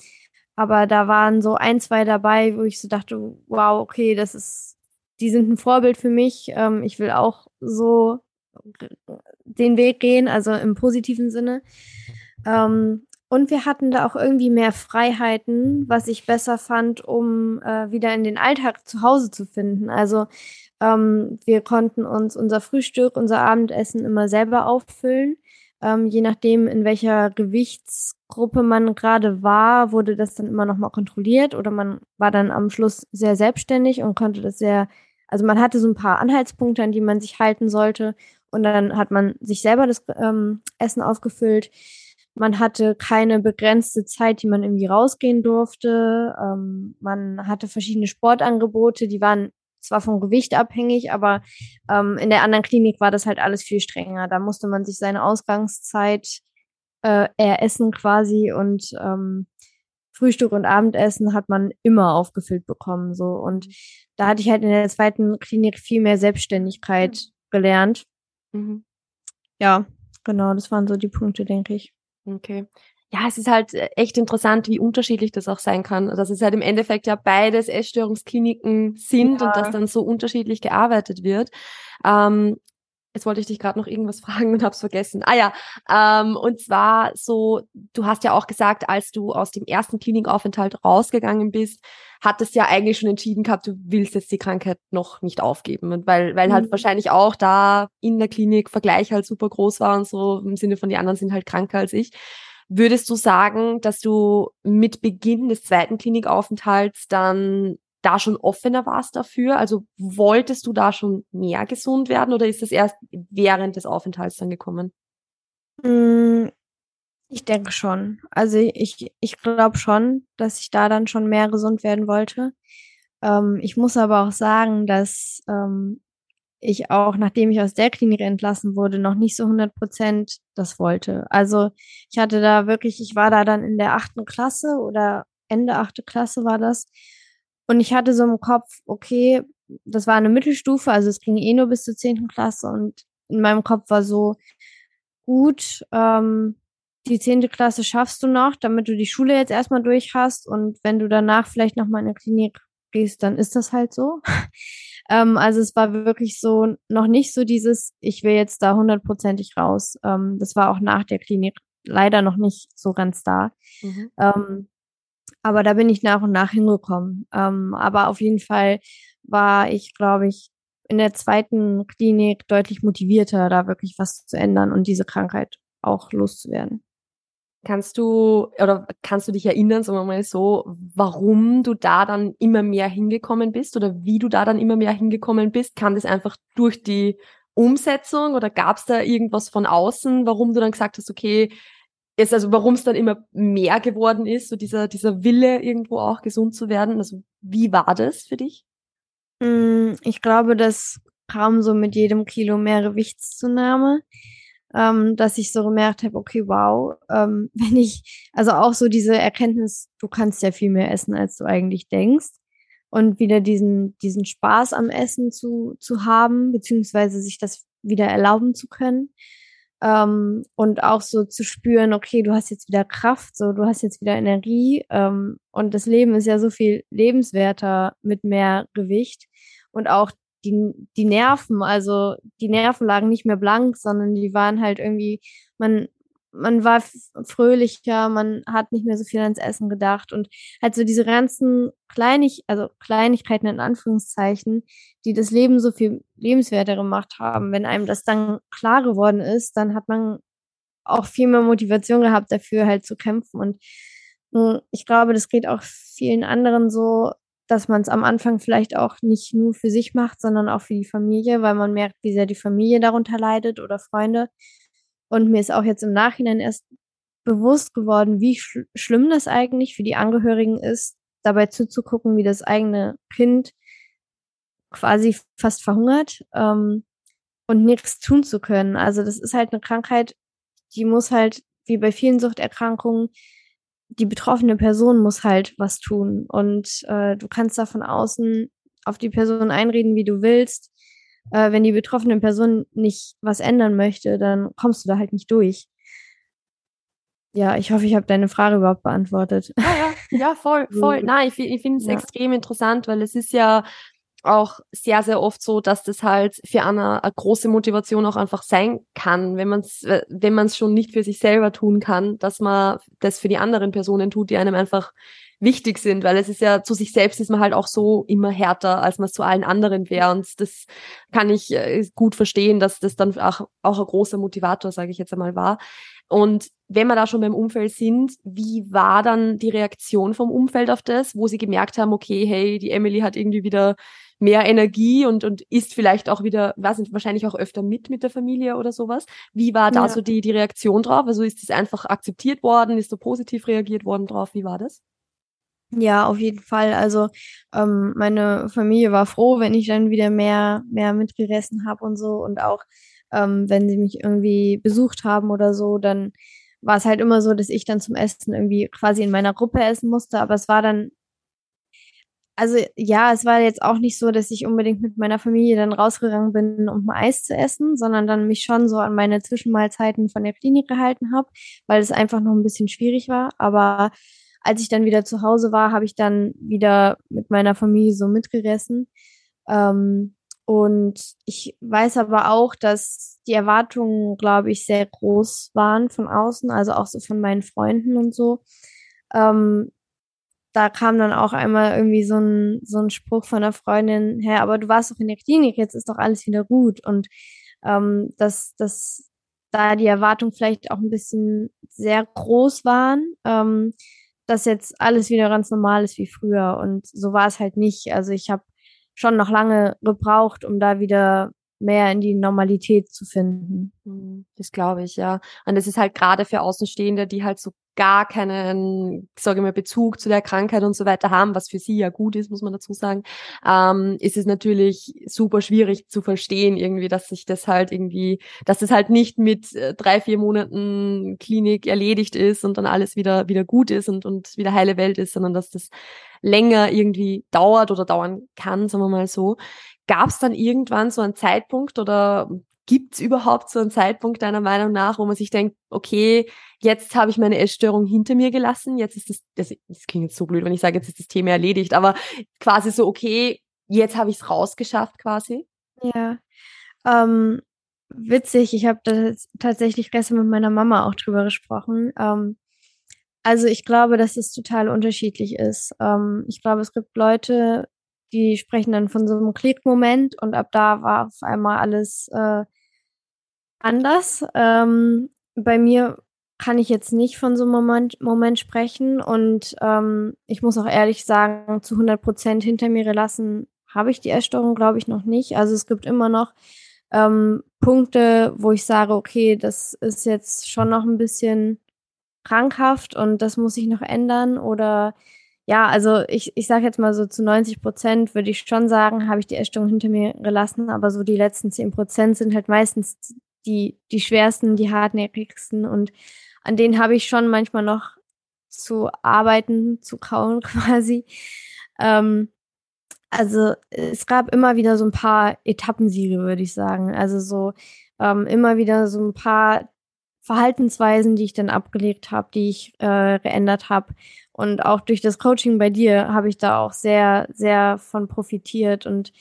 aber da waren so ein, zwei dabei, wo ich so dachte, wow, okay, das ist, die sind ein Vorbild für mich. Ähm, ich will auch so den Weg gehen, also im positiven Sinne. Ähm, und wir hatten da auch irgendwie mehr Freiheiten, was ich besser fand, um äh, wieder in den Alltag zu Hause zu finden. Also ähm, wir konnten uns unser Frühstück, unser Abendessen immer selber auffüllen. Ähm, je nachdem, in welcher Gewichtsgruppe man gerade war, wurde das dann immer nochmal kontrolliert oder man war dann am Schluss sehr selbstständig und konnte das sehr, also man hatte so ein paar Anhaltspunkte, an die man sich halten sollte und dann hat man sich selber das ähm, Essen aufgefüllt. Man hatte keine begrenzte Zeit, die man irgendwie rausgehen durfte. Ähm, man hatte verschiedene Sportangebote, die waren zwar vom Gewicht abhängig, aber ähm, in der anderen Klinik war das halt alles viel strenger. Da musste man sich seine Ausgangszeit äh, eressen quasi und ähm, Frühstück und Abendessen hat man immer aufgefüllt bekommen. So und da hatte ich halt in der zweiten Klinik viel mehr Selbstständigkeit gelernt. Mhm. Ja, genau, das waren so die Punkte, denke ich. Okay. Ja, es ist halt äh, echt interessant, wie unterschiedlich das auch sein kann. Dass es halt im Endeffekt ja beides Essstörungskliniken sind ja. und dass dann so unterschiedlich gearbeitet wird. Ähm, Jetzt wollte ich dich gerade noch irgendwas fragen und hab's vergessen. Ah ja, ähm, und zwar so, du hast ja auch gesagt, als du aus dem ersten Klinikaufenthalt rausgegangen bist, hattest ja eigentlich schon entschieden gehabt, du willst jetzt die Krankheit noch nicht aufgeben. Und weil, weil halt mhm. halt wahrscheinlich auch da in der Klinik Vergleich halt super groß war und so im Sinne von die anderen sind halt kranker als ich. Würdest du sagen, dass du mit Beginn des zweiten Klinikaufenthalts dann da schon offener warst dafür? Also wolltest du da schon mehr gesund werden oder ist das erst während des Aufenthalts dann gekommen? Hm, ich denke schon. Also ich, ich glaube schon, dass ich da dann schon mehr gesund werden wollte. Ähm, ich muss aber auch sagen, dass ähm, ich auch, nachdem ich aus der Klinik entlassen wurde, noch nicht so 100 Prozent das wollte. Also ich hatte da wirklich, ich war da dann in der achten Klasse oder Ende achte Klasse war das. Und ich hatte so im Kopf, okay, das war eine Mittelstufe, also es ging eh nur bis zur zehnten Klasse. Und in meinem Kopf war so, gut, ähm, die zehnte Klasse schaffst du noch, damit du die Schule jetzt erstmal durch hast. Und wenn du danach vielleicht nochmal in eine Klinik gehst, dann ist das halt so. ähm, also es war wirklich so, noch nicht so dieses, ich will jetzt da hundertprozentig raus. Ähm, das war auch nach der Klinik leider noch nicht so ganz da. Mhm. Ähm, aber da bin ich nach und nach hingekommen. Ähm, aber auf jeden Fall war ich, glaube ich, in der zweiten Klinik deutlich motivierter, da wirklich was zu ändern und diese Krankheit auch loszuwerden. Kannst du oder kannst du dich erinnern, sagen wir mal so, warum du da dann immer mehr hingekommen bist oder wie du da dann immer mehr hingekommen bist? Kam das einfach durch die Umsetzung oder gab es da irgendwas von außen, warum du dann gesagt hast, okay, ist also warum es dann immer mehr geworden ist, so dieser, dieser Wille irgendwo auch gesund zu werden? Also wie war das für dich? Mm, ich glaube, das kam so mit jedem Kilo mehr Gewichtszunahme, ähm, dass ich so gemerkt habe, okay, wow, ähm, wenn ich, also auch so diese Erkenntnis, du kannst ja viel mehr essen, als du eigentlich denkst. Und wieder diesen, diesen Spaß am Essen zu, zu haben, beziehungsweise sich das wieder erlauben zu können. Ähm, und auch so zu spüren, okay, du hast jetzt wieder Kraft, so du hast jetzt wieder Energie ähm, und das Leben ist ja so viel lebenswerter mit mehr Gewicht und auch die, die Nerven, also die Nerven lagen nicht mehr blank, sondern die waren halt irgendwie, man, man war fröhlicher, man hat nicht mehr so viel ans Essen gedacht und halt so diese ganzen Kleinig, also Kleinigkeiten in Anführungszeichen, die das Leben so viel lebenswerter gemacht haben. Wenn einem das dann klar geworden ist, dann hat man auch viel mehr Motivation gehabt dafür halt zu kämpfen und hm, ich glaube, das geht auch vielen anderen so, dass man es am Anfang vielleicht auch nicht nur für sich macht, sondern auch für die Familie, weil man merkt, wie sehr die Familie darunter leidet oder Freunde. Und mir ist auch jetzt im Nachhinein erst bewusst geworden, wie sch schlimm das eigentlich für die Angehörigen ist, dabei zuzugucken, wie das eigene Kind quasi fast verhungert ähm, und nichts tun zu können. Also das ist halt eine Krankheit, die muss halt, wie bei vielen Suchterkrankungen, die betroffene Person muss halt was tun. Und äh, du kannst da von außen auf die Person einreden, wie du willst äh, wenn die betroffene Person nicht was ändern möchte, dann kommst du da halt nicht durch. Ja, ich hoffe, ich habe deine Frage überhaupt beantwortet. Ja, ja, ja voll, voll. Nein, ich, ich finde es ja. extrem interessant, weil es ist ja auch sehr, sehr oft so, dass das halt für Anna eine große Motivation auch einfach sein kann, wenn man es wenn man schon nicht für sich selber tun kann, dass man das für die anderen Personen tut, die einem einfach wichtig sind, weil es ist ja zu sich selbst ist man halt auch so immer härter, als man es zu allen anderen wäre. Und das kann ich äh, gut verstehen, dass das dann auch, auch ein großer Motivator, sage ich jetzt einmal, war. Und wenn wir da schon beim Umfeld sind, wie war dann die Reaktion vom Umfeld auf das, wo sie gemerkt haben, okay, hey, die Emily hat irgendwie wieder mehr Energie und, und ist vielleicht auch wieder, weiß nicht, wahrscheinlich auch öfter mit mit der Familie oder sowas. Wie war da ja. so die, die Reaktion drauf? Also ist das einfach akzeptiert worden? Ist so positiv reagiert worden drauf? Wie war das? Ja, auf jeden Fall. Also ähm, meine Familie war froh, wenn ich dann wieder mehr, mehr mitgegessen habe und so. Und auch ähm, wenn sie mich irgendwie besucht haben oder so, dann war es halt immer so, dass ich dann zum Essen irgendwie quasi in meiner Gruppe essen musste. Aber es war dann, also ja, es war jetzt auch nicht so, dass ich unbedingt mit meiner Familie dann rausgegangen bin, um Eis zu essen, sondern dann mich schon so an meine Zwischenmahlzeiten von der Klinik gehalten habe, weil es einfach noch ein bisschen schwierig war. Aber als ich dann wieder zu Hause war, habe ich dann wieder mit meiner Familie so mitgegessen. Ähm, und ich weiß aber auch, dass die Erwartungen, glaube ich, sehr groß waren von außen, also auch so von meinen Freunden und so. Ähm, da kam dann auch einmal irgendwie so ein, so ein Spruch von einer Freundin, her, aber du warst doch in der Klinik, jetzt ist doch alles wieder gut. Und ähm, dass, dass da die Erwartungen vielleicht auch ein bisschen sehr groß waren. Ähm, dass jetzt alles wieder ganz normal ist wie früher. Und so war es halt nicht. Also ich habe schon noch lange gebraucht, um da wieder mehr in die Normalität zu finden. Mhm, das glaube ich, ja. Und es ist halt gerade für Außenstehende, die halt so gar keinen, sage ich mal, Bezug zu der Krankheit und so weiter haben, was für sie ja gut ist, muss man dazu sagen, ähm, ist es natürlich super schwierig zu verstehen irgendwie, dass sich das halt irgendwie, dass das halt nicht mit äh, drei, vier Monaten Klinik erledigt ist und dann alles wieder, wieder gut ist und, und wieder heile Welt ist, sondern dass das länger irgendwie dauert oder dauern kann, sagen wir mal so. Gab es dann irgendwann so einen Zeitpunkt oder gibt es überhaupt so einen Zeitpunkt deiner Meinung nach, wo man sich denkt, okay, jetzt habe ich meine Essstörung hinter mir gelassen, jetzt ist das, das, das klingt jetzt so blöd, wenn ich sage, jetzt ist das Thema erledigt, aber quasi so, okay, jetzt habe ich es rausgeschafft quasi? Ja, ähm, witzig, ich habe tatsächlich gestern mit meiner Mama auch drüber gesprochen. Ähm, also ich glaube, dass es total unterschiedlich ist. Ähm, ich glaube, es gibt Leute, die sprechen dann von so einem Klickmoment und ab da war auf einmal alles äh, anders. Ähm, bei mir kann ich jetzt nicht von so einem Moment, Moment sprechen und ähm, ich muss auch ehrlich sagen, zu 100 Prozent hinter mir gelassen habe ich die Essstörung, glaube ich, noch nicht. Also es gibt immer noch ähm, Punkte, wo ich sage, okay, das ist jetzt schon noch ein bisschen krankhaft und das muss sich noch ändern oder ja, also ich, ich sage jetzt mal so zu 90 Prozent würde ich schon sagen, habe ich die Essstörung hinter mir gelassen, aber so die letzten 10 Prozent sind halt meistens die, die schwersten, die hartnäckigsten und an denen habe ich schon manchmal noch zu arbeiten, zu kauen quasi. Ähm, also es gab immer wieder so ein paar Etappensiege, würde ich sagen. Also so ähm, immer wieder so ein paar Verhaltensweisen, die ich dann abgelegt habe, die ich äh, geändert habe. Und auch durch das Coaching bei dir habe ich da auch sehr, sehr von profitiert und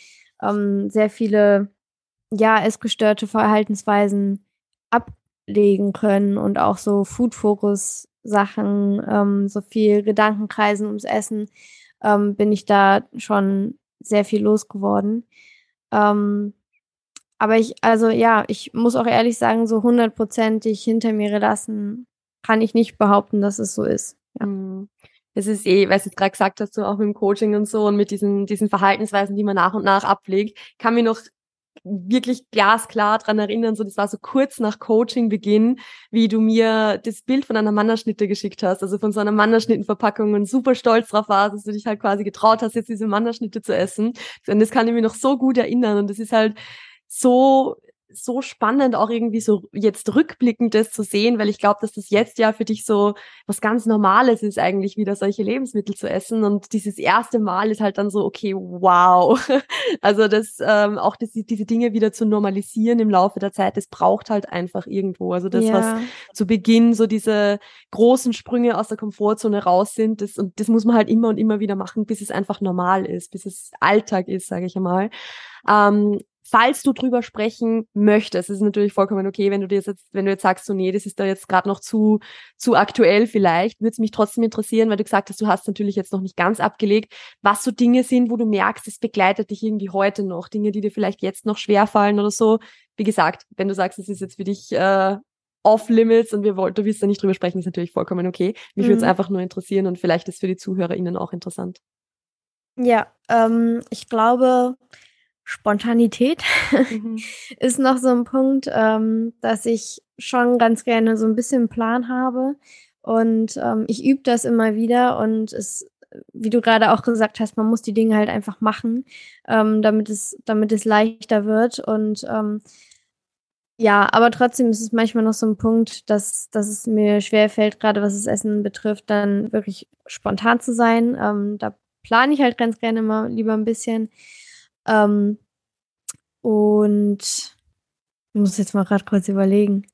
ähm, sehr viele, ja, essgestörte Verhaltensweisen ablegen können und auch so Food-Focus-Sachen, ähm, so viel Gedankenkreisen ums Essen, ähm, bin ich da schon sehr viel losgeworden. Ähm, aber ich, also ja, ich muss auch ehrlich sagen, so hundertprozentig hinter mir lassen, kann ich nicht behaupten, dass es so ist. Ja. Mhm. Es ist eh, weil du gerade gesagt hast, so auch mit dem Coaching und so und mit diesen, diesen Verhaltensweisen, die man nach und nach ablegt, kann mir noch wirklich glasklar dran erinnern, so das war so kurz nach Coaching-Beginn, wie du mir das Bild von einer Mannerschnitte geschickt hast, also von so einer Mannerschnittenverpackung und super stolz drauf warst, dass du dich halt quasi getraut hast, jetzt diese Mannerschnitte zu essen. Und das kann ich mir noch so gut erinnern und das ist halt so so spannend auch irgendwie so jetzt rückblickend das zu sehen, weil ich glaube, dass das jetzt ja für dich so was ganz Normales ist eigentlich wieder solche Lebensmittel zu essen. Und dieses erste Mal ist halt dann so okay wow. Also das ähm, auch das, diese Dinge wieder zu normalisieren im Laufe der Zeit das braucht halt einfach irgendwo. Also das ja. was zu Beginn so diese großen Sprünge aus der Komfortzone raus sind das und das muss man halt immer und immer wieder machen bis es einfach normal ist bis es Alltag ist sage ich einmal. Ähm, falls du drüber sprechen möchtest, ist natürlich vollkommen okay, wenn du dir jetzt, wenn du jetzt sagst, so nee, das ist da jetzt gerade noch zu zu aktuell vielleicht, würde es mich trotzdem interessieren, weil du gesagt hast, du hast natürlich jetzt noch nicht ganz abgelegt, was so Dinge sind, wo du merkst, es begleitet dich irgendwie heute noch, Dinge, die dir vielleicht jetzt noch schwerfallen oder so. Wie gesagt, wenn du sagst, es ist jetzt für dich äh, off limits und wir wollten, du willst da nicht drüber sprechen, ist natürlich vollkommen okay. Mich mhm. würde es einfach nur interessieren und vielleicht ist für die ZuhörerInnen auch interessant. Ja, ähm, ich glaube, Spontanität mhm. ist noch so ein Punkt, ähm, dass ich schon ganz gerne so ein bisschen Plan habe. Und ähm, ich übe das immer wieder und es, wie du gerade auch gesagt hast, man muss die Dinge halt einfach machen, ähm, damit es, damit es leichter wird. Und ähm, ja, aber trotzdem ist es manchmal noch so ein Punkt, dass, dass es mir schwerfällt, gerade was das Essen betrifft, dann wirklich spontan zu sein. Ähm, da plane ich halt ganz gerne mal lieber ein bisschen. Ähm, und ich muss jetzt mal gerade kurz überlegen.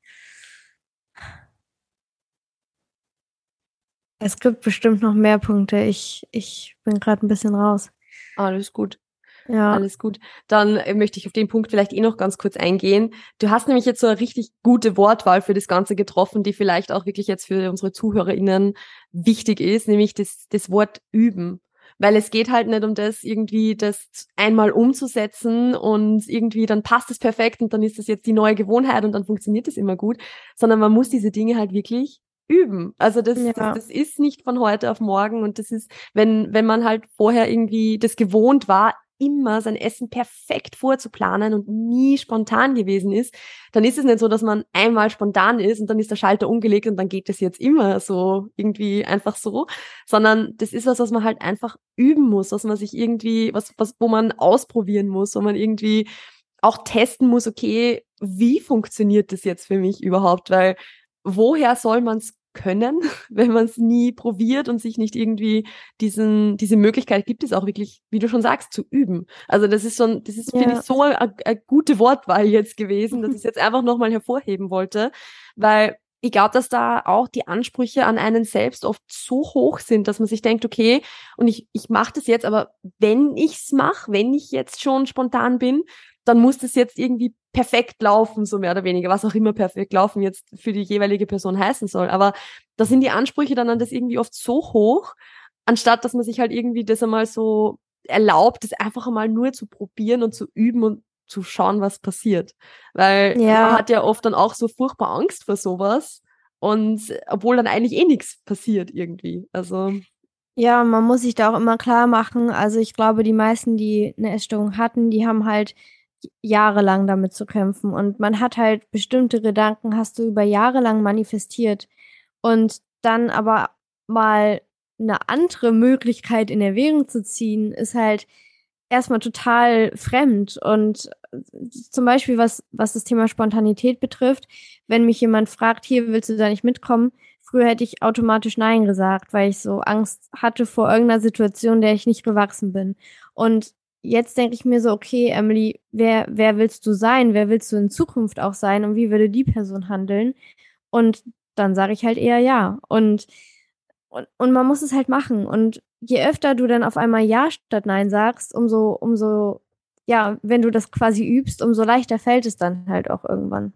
Es gibt bestimmt noch mehr Punkte. Ich, ich bin gerade ein bisschen raus. Alles gut. Ja. Alles gut. Dann äh, möchte ich auf den Punkt vielleicht eh noch ganz kurz eingehen. Du hast nämlich jetzt so eine richtig gute Wortwahl für das Ganze getroffen, die vielleicht auch wirklich jetzt für unsere ZuhörerInnen wichtig ist, nämlich das, das Wort üben weil es geht halt nicht um das, irgendwie das einmal umzusetzen und irgendwie dann passt es perfekt und dann ist das jetzt die neue Gewohnheit und dann funktioniert es immer gut, sondern man muss diese Dinge halt wirklich üben. Also das, ja. das, das ist nicht von heute auf morgen und das ist, wenn, wenn man halt vorher irgendwie das gewohnt war, immer sein Essen perfekt vorzuplanen und nie spontan gewesen ist, dann ist es nicht so, dass man einmal spontan ist und dann ist der Schalter umgelegt und dann geht es jetzt immer so irgendwie einfach so, sondern das ist was, was man halt einfach üben muss, was man sich irgendwie, was, was, wo man ausprobieren muss, wo man irgendwie auch testen muss, okay, wie funktioniert das jetzt für mich überhaupt, weil woher soll man es können, wenn man es nie probiert und sich nicht irgendwie diesen, diese Möglichkeit gibt es auch wirklich, wie du schon sagst, zu üben. Also das ist schon, das ist, ja. finde ich, so eine, eine gute Wortwahl jetzt gewesen, dass ich es jetzt einfach nochmal hervorheben wollte, weil ich glaube, dass da auch die Ansprüche an einen selbst oft so hoch sind, dass man sich denkt, okay, und ich, ich mache das jetzt, aber wenn ich's mache, wenn ich jetzt schon spontan bin, dann muss das jetzt irgendwie perfekt laufen, so mehr oder weniger, was auch immer perfekt laufen jetzt für die jeweilige Person heißen soll. Aber da sind die Ansprüche dann an das irgendwie oft so hoch, anstatt dass man sich halt irgendwie das einmal so erlaubt, das einfach einmal nur zu probieren und zu üben und zu schauen, was passiert. Weil ja. man hat ja oft dann auch so furchtbar Angst vor sowas. Und obwohl dann eigentlich eh nichts passiert irgendwie. Also. Ja, man muss sich da auch immer klar machen. Also ich glaube, die meisten, die eine Essstörung hatten, die haben halt jahrelang damit zu kämpfen. Und man hat halt bestimmte Gedanken, hast du über Jahre lang manifestiert. Und dann aber mal eine andere Möglichkeit in Erwägung zu ziehen, ist halt erstmal total fremd. Und zum Beispiel, was, was das Thema Spontanität betrifft, wenn mich jemand fragt, hier willst du da nicht mitkommen, früher hätte ich automatisch Nein gesagt, weil ich so Angst hatte vor irgendeiner Situation, der ich nicht gewachsen bin. Und jetzt denke ich mir so, okay, Emily, wer, wer willst du sein? Wer willst du in Zukunft auch sein? Und wie würde die Person handeln? Und dann sage ich halt eher ja. Und, und, und man muss es halt machen. Und je öfter du dann auf einmal Ja statt Nein sagst, umso, umso, ja, wenn du das quasi übst, umso leichter fällt es dann halt auch irgendwann.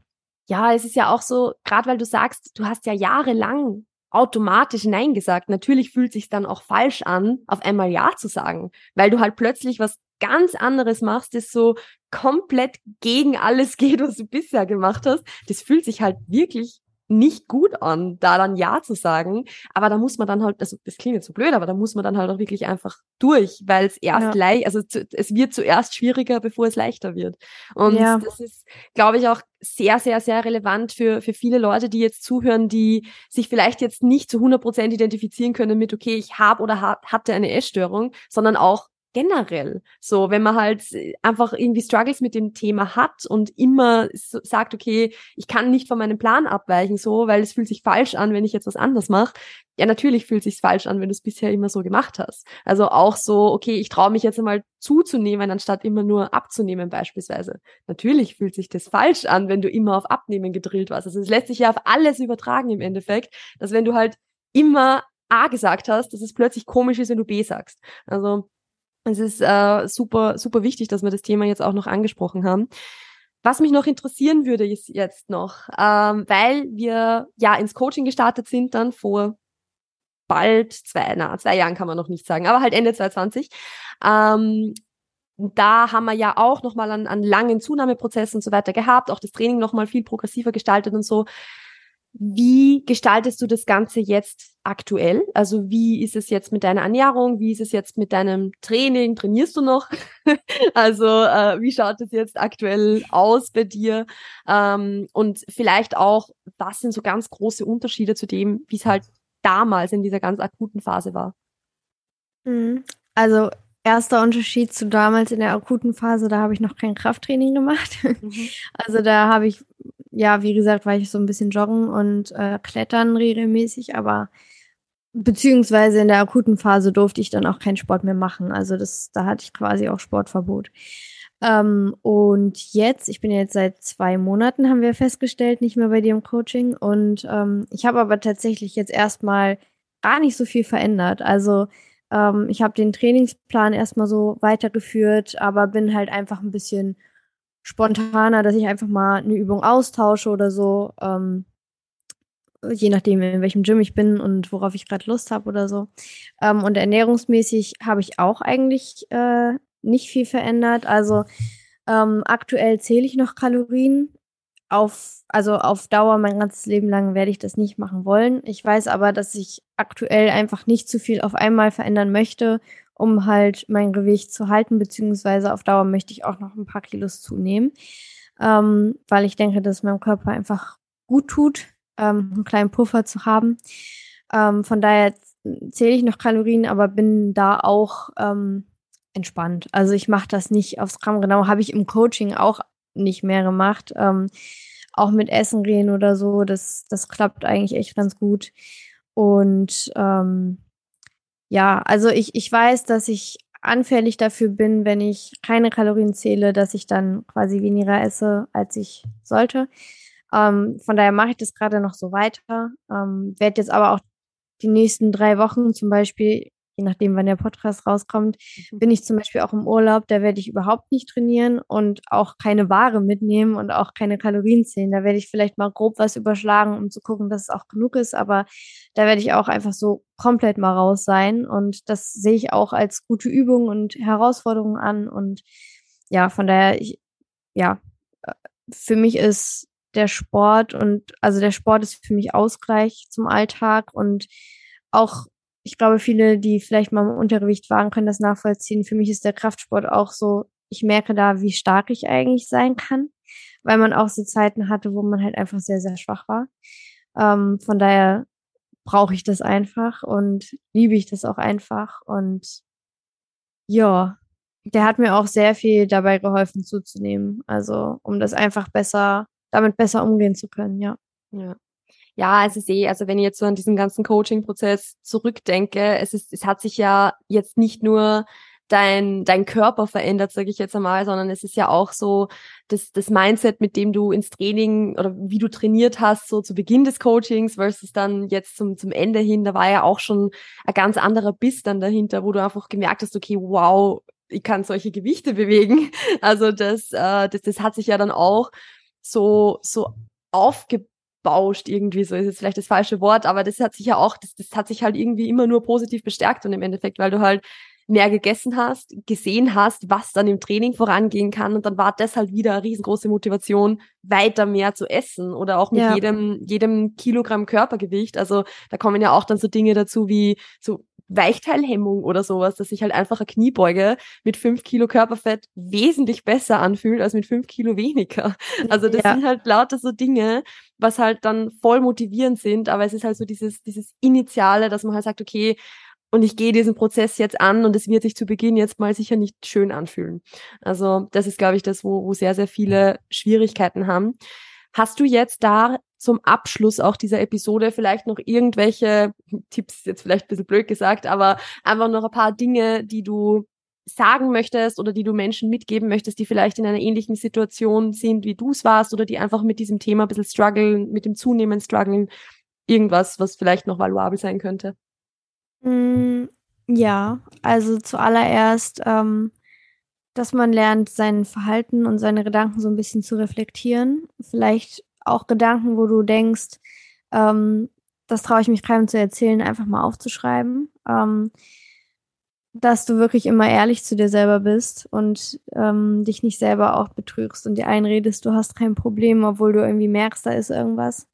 Ja, es ist ja auch so, gerade weil du sagst, du hast ja jahrelang automatisch Nein gesagt. Natürlich fühlt sich dann auch falsch an, auf einmal Ja zu sagen, weil du halt plötzlich was ganz anderes machst, das so komplett gegen alles geht, was du bisher gemacht hast. Das fühlt sich halt wirklich nicht gut an, da dann Ja zu sagen. Aber da muss man dann halt, also das klingt jetzt so blöd, aber da muss man dann halt auch wirklich einfach durch, weil es erst ja. leicht, also zu, es wird zuerst schwieriger, bevor es leichter wird. Und ja. das ist, glaube ich, auch sehr, sehr, sehr relevant für, für viele Leute, die jetzt zuhören, die sich vielleicht jetzt nicht zu 100 Prozent identifizieren können mit, okay, ich habe oder hab, hatte eine Essstörung, sondern auch generell. So, wenn man halt einfach irgendwie Struggles mit dem Thema hat und immer so sagt, okay, ich kann nicht von meinem Plan abweichen, so, weil es fühlt sich falsch an, wenn ich jetzt was anders mache. Ja, natürlich fühlt sich falsch an, wenn du es bisher immer so gemacht hast. Also auch so, okay, ich traue mich jetzt einmal zuzunehmen, anstatt immer nur abzunehmen beispielsweise. Natürlich fühlt sich das falsch an, wenn du immer auf Abnehmen gedrillt warst. Also es lässt sich ja auf alles übertragen im Endeffekt, dass wenn du halt immer A gesagt hast, dass es plötzlich komisch ist, wenn du B sagst. Also es ist äh, super, super wichtig, dass wir das Thema jetzt auch noch angesprochen haben. Was mich noch interessieren würde, ist jetzt noch, ähm, weil wir ja ins Coaching gestartet sind dann vor bald zwei, na, zwei Jahren kann man noch nicht sagen, aber halt Ende 2020. Ähm, da haben wir ja auch nochmal an, an langen Zunahmeprozessen und so weiter gehabt, auch das Training nochmal viel progressiver gestaltet und so. Wie gestaltest du das Ganze jetzt aktuell? Also wie ist es jetzt mit deiner Ernährung? Wie ist es jetzt mit deinem Training? Trainierst du noch? also äh, wie schaut es jetzt aktuell aus bei dir? Ähm, und vielleicht auch, was sind so ganz große Unterschiede zu dem, wie es halt damals in dieser ganz akuten Phase war? Mhm. Also erster Unterschied zu damals in der akuten Phase, da habe ich noch kein Krafttraining gemacht. Mhm. Also da habe ich ja, wie gesagt, war ich so ein bisschen joggen und äh, klettern regelmäßig, aber beziehungsweise in der akuten Phase durfte ich dann auch keinen Sport mehr machen. Also das, da hatte ich quasi auch Sportverbot. Ähm, und jetzt, ich bin jetzt seit zwei Monaten, haben wir festgestellt, nicht mehr bei dir im Coaching. Und ähm, ich habe aber tatsächlich jetzt erstmal gar nicht so viel verändert. Also ähm, ich habe den Trainingsplan erstmal so weitergeführt, aber bin halt einfach ein bisschen spontaner, dass ich einfach mal eine Übung austausche oder so. Ähm, je nachdem, in welchem Gym ich bin und worauf ich gerade Lust habe oder so. Ähm, und ernährungsmäßig habe ich auch eigentlich äh, nicht viel verändert. Also ähm, aktuell zähle ich noch Kalorien. Auf, also auf Dauer, mein ganzes Leben lang werde ich das nicht machen wollen. Ich weiß aber, dass ich aktuell einfach nicht zu viel auf einmal verändern möchte um halt mein Gewicht zu halten, beziehungsweise auf Dauer möchte ich auch noch ein paar Kilos zunehmen, ähm, weil ich denke, dass es meinem Körper einfach gut tut, ähm, einen kleinen Puffer zu haben. Ähm, von daher zähle ich noch Kalorien, aber bin da auch ähm, entspannt. Also ich mache das nicht aufs Gramm genau, habe ich im Coaching auch nicht mehr gemacht. Ähm, auch mit Essen gehen oder so, das, das klappt eigentlich echt ganz gut. Und ähm, ja, also ich, ich weiß, dass ich anfällig dafür bin, wenn ich keine Kalorien zähle, dass ich dann quasi weniger esse, als ich sollte. Ähm, von daher mache ich das gerade noch so weiter. Ähm, werde jetzt aber auch die nächsten drei Wochen zum Beispiel je nachdem, wann der Podcast rauskommt, mhm. bin ich zum Beispiel auch im Urlaub, da werde ich überhaupt nicht trainieren und auch keine Ware mitnehmen und auch keine Kalorien zählen. Da werde ich vielleicht mal grob was überschlagen, um zu gucken, dass es auch genug ist, aber da werde ich auch einfach so komplett mal raus sein und das sehe ich auch als gute Übung und Herausforderung an und ja, von daher, ich, ja, äh, für mich ist der Sport und also der Sport ist für mich Ausgleich zum Alltag und auch ich glaube, viele, die vielleicht mal im Untergewicht waren, können das nachvollziehen. Für mich ist der Kraftsport auch so, ich merke da, wie stark ich eigentlich sein kann, weil man auch so Zeiten hatte, wo man halt einfach sehr, sehr schwach war. Ähm, von daher brauche ich das einfach und liebe ich das auch einfach. Und ja, der hat mir auch sehr viel dabei geholfen zuzunehmen. Also, um das einfach besser, damit besser umgehen zu können, ja. Ja. Ja, es ist eh, also wenn ich jetzt so an diesen ganzen Coaching-Prozess zurückdenke, es ist, es hat sich ja jetzt nicht nur dein, dein Körper verändert, sage ich jetzt einmal, sondern es ist ja auch so das, das Mindset, mit dem du ins Training oder wie du trainiert hast, so zu Beginn des Coachings versus dann jetzt zum, zum Ende hin, da war ja auch schon ein ganz anderer Biss dann dahinter, wo du einfach gemerkt hast, okay, wow, ich kann solche Gewichte bewegen. Also das, äh, das, das hat sich ja dann auch so, so aufgebauscht irgendwie, so ist jetzt vielleicht das falsche Wort, aber das hat sich ja auch, das, das hat sich halt irgendwie immer nur positiv bestärkt und im Endeffekt, weil du halt mehr gegessen hast, gesehen hast, was dann im Training vorangehen kann und dann war das halt wieder eine riesengroße Motivation, weiter mehr zu essen oder auch mit ja. jedem, jedem Kilogramm Körpergewicht. Also da kommen ja auch dann so Dinge dazu wie so Weichteilhemmung oder sowas, dass sich halt einfach eine Kniebeuge mit fünf Kilo Körperfett wesentlich besser anfühlt als mit fünf Kilo weniger. Also das ja. sind halt lauter so Dinge, was halt dann voll motivierend sind, aber es ist halt so dieses, dieses Initiale, dass man halt sagt, okay, und ich gehe diesen Prozess jetzt an und es wird sich zu Beginn jetzt mal sicher nicht schön anfühlen. Also das ist, glaube ich, das, wo, wo sehr, sehr viele Schwierigkeiten haben. Hast du jetzt da zum Abschluss auch dieser Episode vielleicht noch irgendwelche Tipps, jetzt vielleicht ein bisschen blöd gesagt, aber einfach noch ein paar Dinge, die du sagen möchtest oder die du Menschen mitgeben möchtest, die vielleicht in einer ähnlichen Situation sind, wie du es warst oder die einfach mit diesem Thema ein bisschen strugglen, mit dem Zunehmen strugglen, irgendwas, was vielleicht noch valuabel sein könnte? Mm, ja, also zuallererst, ähm, dass man lernt, sein Verhalten und seine Gedanken so ein bisschen zu reflektieren. Vielleicht auch Gedanken, wo du denkst, ähm, das traue ich mich keinem zu erzählen, einfach mal aufzuschreiben. Ähm, dass du wirklich immer ehrlich zu dir selber bist und ähm, dich nicht selber auch betrügst und dir einredest, du hast kein Problem, obwohl du irgendwie merkst, da ist irgendwas.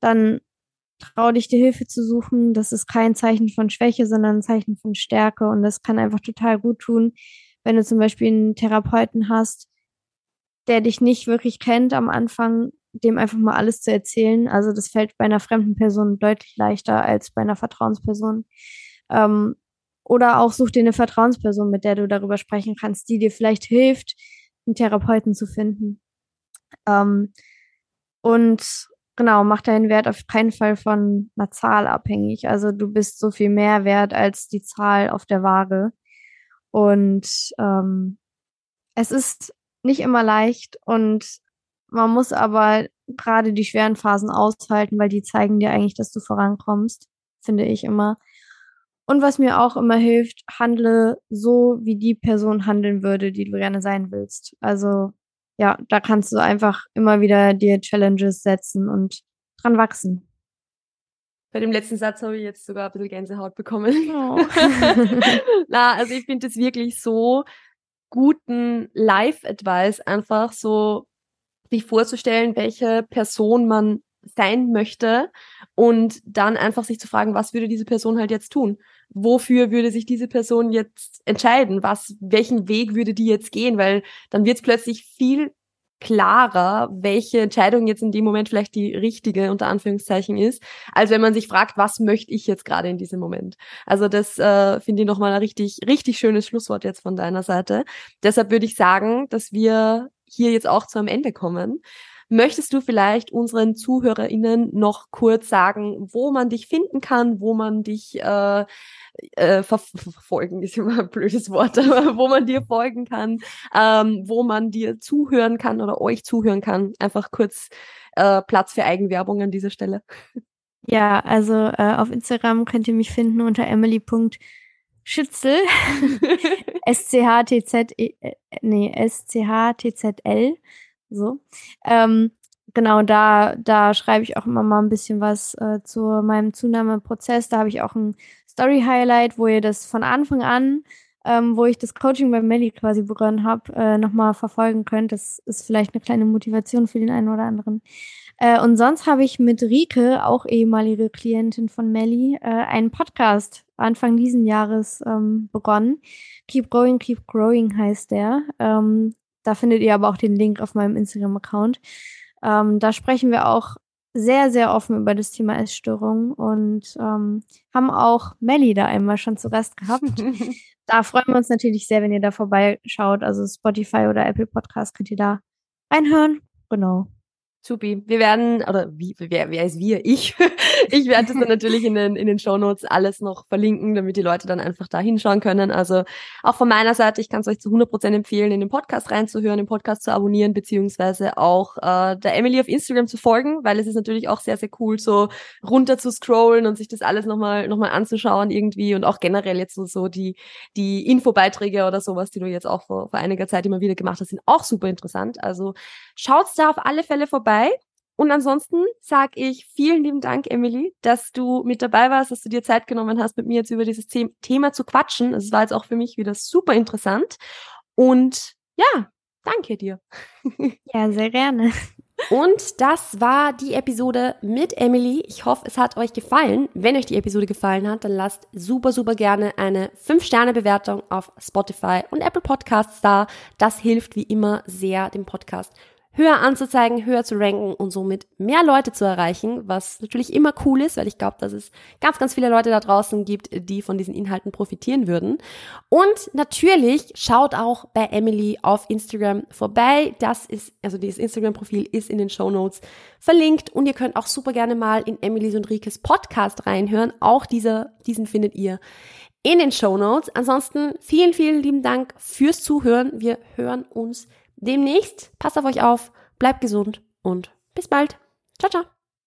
Dann trau dich, dir Hilfe zu suchen. Das ist kein Zeichen von Schwäche, sondern ein Zeichen von Stärke. Und das kann einfach total gut tun, wenn du zum Beispiel einen Therapeuten hast, der dich nicht wirklich kennt am Anfang, dem einfach mal alles zu erzählen. Also das fällt bei einer fremden Person deutlich leichter als bei einer Vertrauensperson. Ähm, oder auch such dir eine Vertrauensperson, mit der du darüber sprechen kannst, die dir vielleicht hilft, einen Therapeuten zu finden. Ähm, und genau, mach deinen Wert auf keinen Fall von einer Zahl abhängig. Also du bist so viel mehr wert als die Zahl auf der Waage. Und ähm, es ist nicht immer leicht und man muss aber gerade die schweren Phasen aushalten, weil die zeigen dir eigentlich, dass du vorankommst, finde ich immer. Und was mir auch immer hilft, handle so, wie die Person handeln würde, die du gerne sein willst. Also ja, da kannst du einfach immer wieder dir Challenges setzen und dran wachsen. Bei dem letzten Satz habe ich jetzt sogar ein bisschen Gänsehaut bekommen. Oh. Na, also ich finde es wirklich so guten Live-Advice, einfach so sich vorzustellen, welche Person man sein möchte und dann einfach sich zu fragen, was würde diese Person halt jetzt tun? Wofür würde sich diese Person jetzt entscheiden? Was, welchen Weg würde die jetzt gehen? Weil dann wird es plötzlich viel klarer, welche Entscheidung jetzt in dem Moment vielleicht die richtige unter Anführungszeichen ist, als wenn man sich fragt, was möchte ich jetzt gerade in diesem Moment. Also das äh, finde ich nochmal ein richtig, richtig schönes Schlusswort jetzt von deiner Seite. Deshalb würde ich sagen, dass wir hier jetzt auch zu einem Ende kommen. Möchtest du vielleicht unseren ZuhörerInnen noch kurz sagen, wo man dich finden kann, wo man dich äh, äh, ver verfolgen ist immer ein blödes Wort, aber wo man dir folgen kann, ähm, wo man dir zuhören kann oder euch zuhören kann. Einfach kurz äh, Platz für Eigenwerbung an dieser Stelle. Ja, also äh, auf Instagram könnt ihr mich finden unter emily.schützel. S-C-H-T-Z, e, äh, nee, S-C-H-T-Z-L. So. Ähm, genau, da, da schreibe ich auch immer mal ein bisschen was äh, zu meinem Zunahmeprozess. Da habe ich auch ein Story-Highlight, wo ihr das von Anfang an, ähm, wo ich das Coaching bei Melly quasi begonnen habe, äh, nochmal verfolgen könnt. Das ist vielleicht eine kleine Motivation für den einen oder anderen. Äh, und sonst habe ich mit Rike, auch ehemalige Klientin von Melly, äh, einen Podcast Anfang diesen Jahres ähm, begonnen. Keep Growing, Keep Growing heißt der. Ähm, da findet ihr aber auch den Link auf meinem Instagram-Account. Ähm, da sprechen wir auch sehr, sehr offen über das Thema Essstörung und ähm, haben auch Melly da einmal schon zu Gast gehabt. da freuen wir uns natürlich sehr, wenn ihr da vorbeischaut. Also Spotify oder Apple Podcast könnt ihr da reinhören. Genau. Supi. Wir werden, oder wie, wer, wer ist wir? Ich. Ich werde das dann natürlich in den, in den Show Notes alles noch verlinken, damit die Leute dann einfach da hinschauen können. Also auch von meiner Seite, ich kann es euch zu 100% empfehlen, in den Podcast reinzuhören, den Podcast zu abonnieren, beziehungsweise auch äh, der Emily auf Instagram zu folgen, weil es ist natürlich auch sehr, sehr cool, so runter zu scrollen und sich das alles nochmal noch mal anzuschauen irgendwie und auch generell jetzt so, so die, die Infobeiträge oder sowas, die du jetzt auch vor, vor einiger Zeit immer wieder gemacht hast, sind auch super interessant. Also schaut's da auf alle Fälle vorbei. Und ansonsten sage ich vielen lieben Dank, Emily, dass du mit dabei warst, dass du dir Zeit genommen hast, mit mir jetzt über dieses Thema zu quatschen. Es war jetzt auch für mich wieder super interessant. Und ja, danke dir. Ja, sehr gerne. Und das war die Episode mit Emily. Ich hoffe, es hat euch gefallen. Wenn euch die Episode gefallen hat, dann lasst super, super gerne eine 5-Sterne-Bewertung auf Spotify und Apple Podcasts da. Das hilft wie immer sehr, dem Podcast höher anzuzeigen, höher zu ranken und somit mehr Leute zu erreichen, was natürlich immer cool ist, weil ich glaube, dass es ganz, ganz viele Leute da draußen gibt, die von diesen Inhalten profitieren würden. Und natürlich schaut auch bei Emily auf Instagram vorbei. Das ist, also dieses Instagram-Profil ist in den Show Notes verlinkt und ihr könnt auch super gerne mal in Emilys und Rikes Podcast reinhören. Auch dieser, diesen findet ihr in den Show Notes. Ansonsten vielen, vielen lieben Dank fürs Zuhören. Wir hören uns demnächst. Passt auf euch auf, bleibt gesund und bis bald. Ciao, ciao.